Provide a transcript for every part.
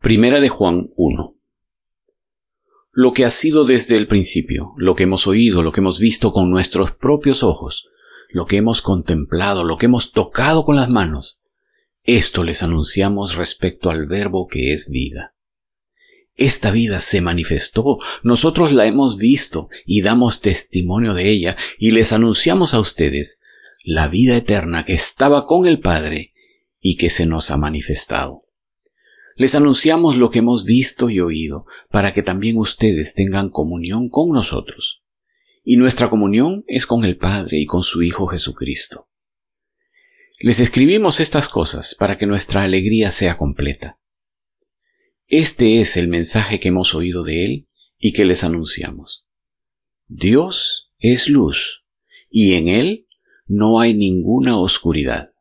Primera de Juan 1. Lo que ha sido desde el principio, lo que hemos oído, lo que hemos visto con nuestros propios ojos, lo que hemos contemplado, lo que hemos tocado con las manos, esto les anunciamos respecto al verbo que es vida. Esta vida se manifestó, nosotros la hemos visto y damos testimonio de ella y les anunciamos a ustedes la vida eterna que estaba con el Padre y que se nos ha manifestado. Les anunciamos lo que hemos visto y oído, para que también ustedes tengan comunión con nosotros. Y nuestra comunión es con el Padre y con su Hijo Jesucristo. Les escribimos estas cosas para que nuestra alegría sea completa. Este es el mensaje que hemos oído de Él y que les anunciamos. Dios es luz, y en Él no hay ninguna oscuridad.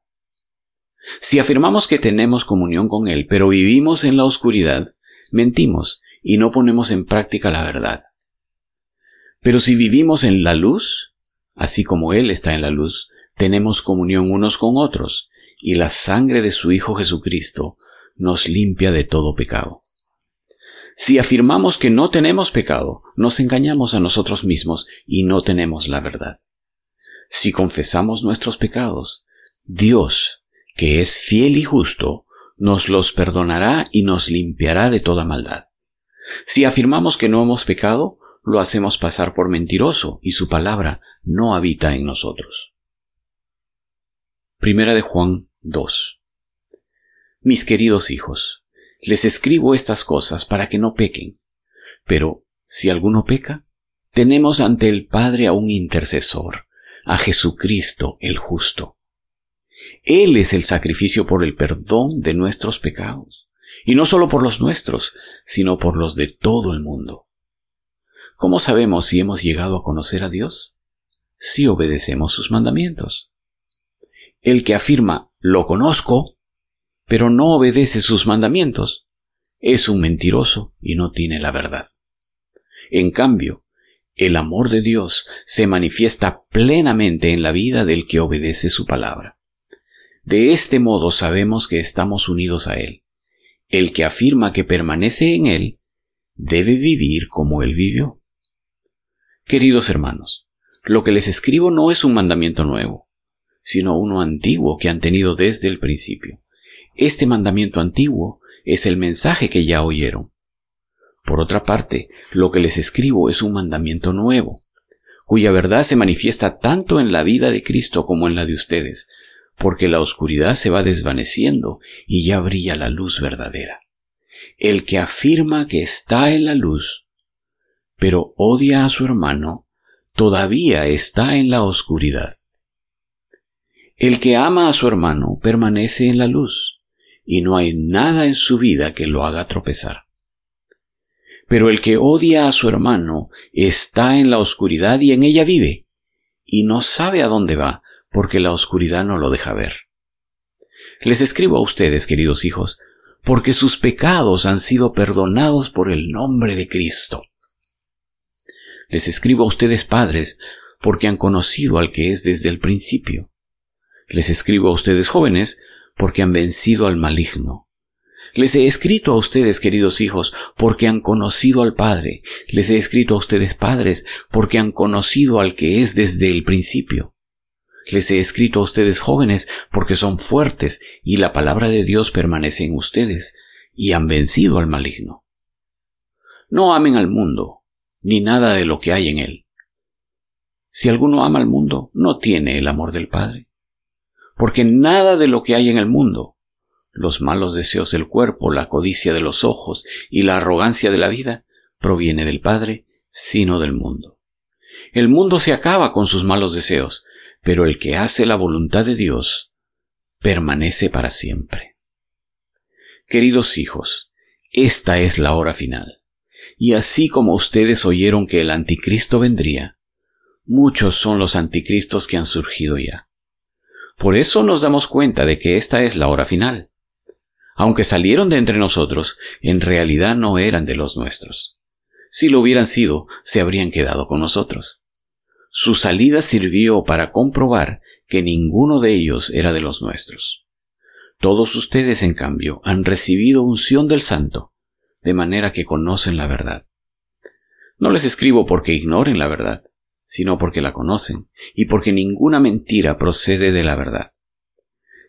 Si afirmamos que tenemos comunión con Él, pero vivimos en la oscuridad, mentimos y no ponemos en práctica la verdad. Pero si vivimos en la luz, así como Él está en la luz, tenemos comunión unos con otros, y la sangre de su Hijo Jesucristo nos limpia de todo pecado. Si afirmamos que no tenemos pecado, nos engañamos a nosotros mismos y no tenemos la verdad. Si confesamos nuestros pecados, Dios, que es fiel y justo, nos los perdonará y nos limpiará de toda maldad. Si afirmamos que no hemos pecado, lo hacemos pasar por mentiroso y su palabra no habita en nosotros. Primera de Juan 2. Mis queridos hijos, les escribo estas cosas para que no pequen. Pero si alguno peca, tenemos ante el Padre a un intercesor, a Jesucristo el justo él es el sacrificio por el perdón de nuestros pecados, y no solo por los nuestros, sino por los de todo el mundo. ¿Cómo sabemos si hemos llegado a conocer a Dios? Si obedecemos sus mandamientos. El que afirma lo conozco, pero no obedece sus mandamientos, es un mentiroso y no tiene la verdad. En cambio, el amor de Dios se manifiesta plenamente en la vida del que obedece su palabra. De este modo sabemos que estamos unidos a Él. El que afirma que permanece en Él debe vivir como Él vivió. Queridos hermanos, lo que les escribo no es un mandamiento nuevo, sino uno antiguo que han tenido desde el principio. Este mandamiento antiguo es el mensaje que ya oyeron. Por otra parte, lo que les escribo es un mandamiento nuevo, cuya verdad se manifiesta tanto en la vida de Cristo como en la de ustedes, porque la oscuridad se va desvaneciendo y ya brilla la luz verdadera. El que afirma que está en la luz, pero odia a su hermano, todavía está en la oscuridad. El que ama a su hermano permanece en la luz, y no hay nada en su vida que lo haga tropezar. Pero el que odia a su hermano está en la oscuridad y en ella vive, y no sabe a dónde va, porque la oscuridad no lo deja ver. Les escribo a ustedes, queridos hijos, porque sus pecados han sido perdonados por el nombre de Cristo. Les escribo a ustedes, padres, porque han conocido al que es desde el principio. Les escribo a ustedes, jóvenes, porque han vencido al maligno. Les he escrito a ustedes, queridos hijos, porque han conocido al Padre. Les he escrito a ustedes, padres, porque han conocido al que es desde el principio. Les he escrito a ustedes jóvenes porque son fuertes y la palabra de Dios permanece en ustedes y han vencido al maligno. No amen al mundo, ni nada de lo que hay en él. Si alguno ama al mundo, no tiene el amor del Padre. Porque nada de lo que hay en el mundo, los malos deseos del cuerpo, la codicia de los ojos y la arrogancia de la vida, proviene del Padre, sino del mundo. El mundo se acaba con sus malos deseos, pero el que hace la voluntad de Dios permanece para siempre. Queridos hijos, esta es la hora final. Y así como ustedes oyeron que el anticristo vendría, muchos son los anticristos que han surgido ya. Por eso nos damos cuenta de que esta es la hora final. Aunque salieron de entre nosotros, en realidad no eran de los nuestros. Si lo hubieran sido, se habrían quedado con nosotros. Su salida sirvió para comprobar que ninguno de ellos era de los nuestros. Todos ustedes, en cambio, han recibido unción del Santo, de manera que conocen la verdad. No les escribo porque ignoren la verdad, sino porque la conocen, y porque ninguna mentira procede de la verdad.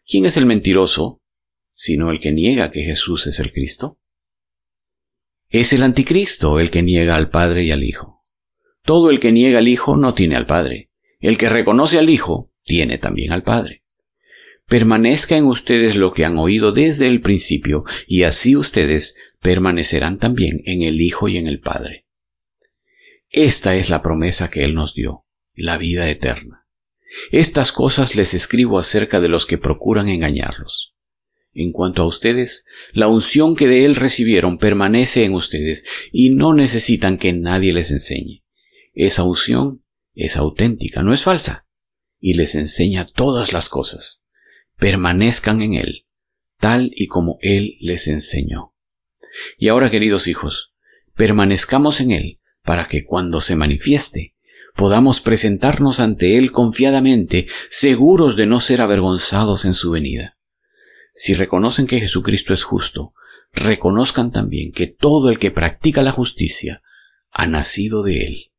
¿Quién es el mentiroso, sino el que niega que Jesús es el Cristo? Es el anticristo el que niega al Padre y al Hijo. Todo el que niega al Hijo no tiene al Padre. El que reconoce al Hijo tiene también al Padre. Permanezca en ustedes lo que han oído desde el principio, y así ustedes permanecerán también en el Hijo y en el Padre. Esta es la promesa que Él nos dio, la vida eterna. Estas cosas les escribo acerca de los que procuran engañarlos. En cuanto a ustedes, la unción que de Él recibieron permanece en ustedes y no necesitan que nadie les enseñe. Esa unción es auténtica, no es falsa, y les enseña todas las cosas permanezcan en Él, tal y como Él les enseñó. Y ahora, queridos hijos, permanezcamos en Él para que cuando se manifieste, podamos presentarnos ante Él confiadamente, seguros de no ser avergonzados en su venida. Si reconocen que Jesucristo es justo, reconozcan también que todo el que practica la justicia ha nacido de Él.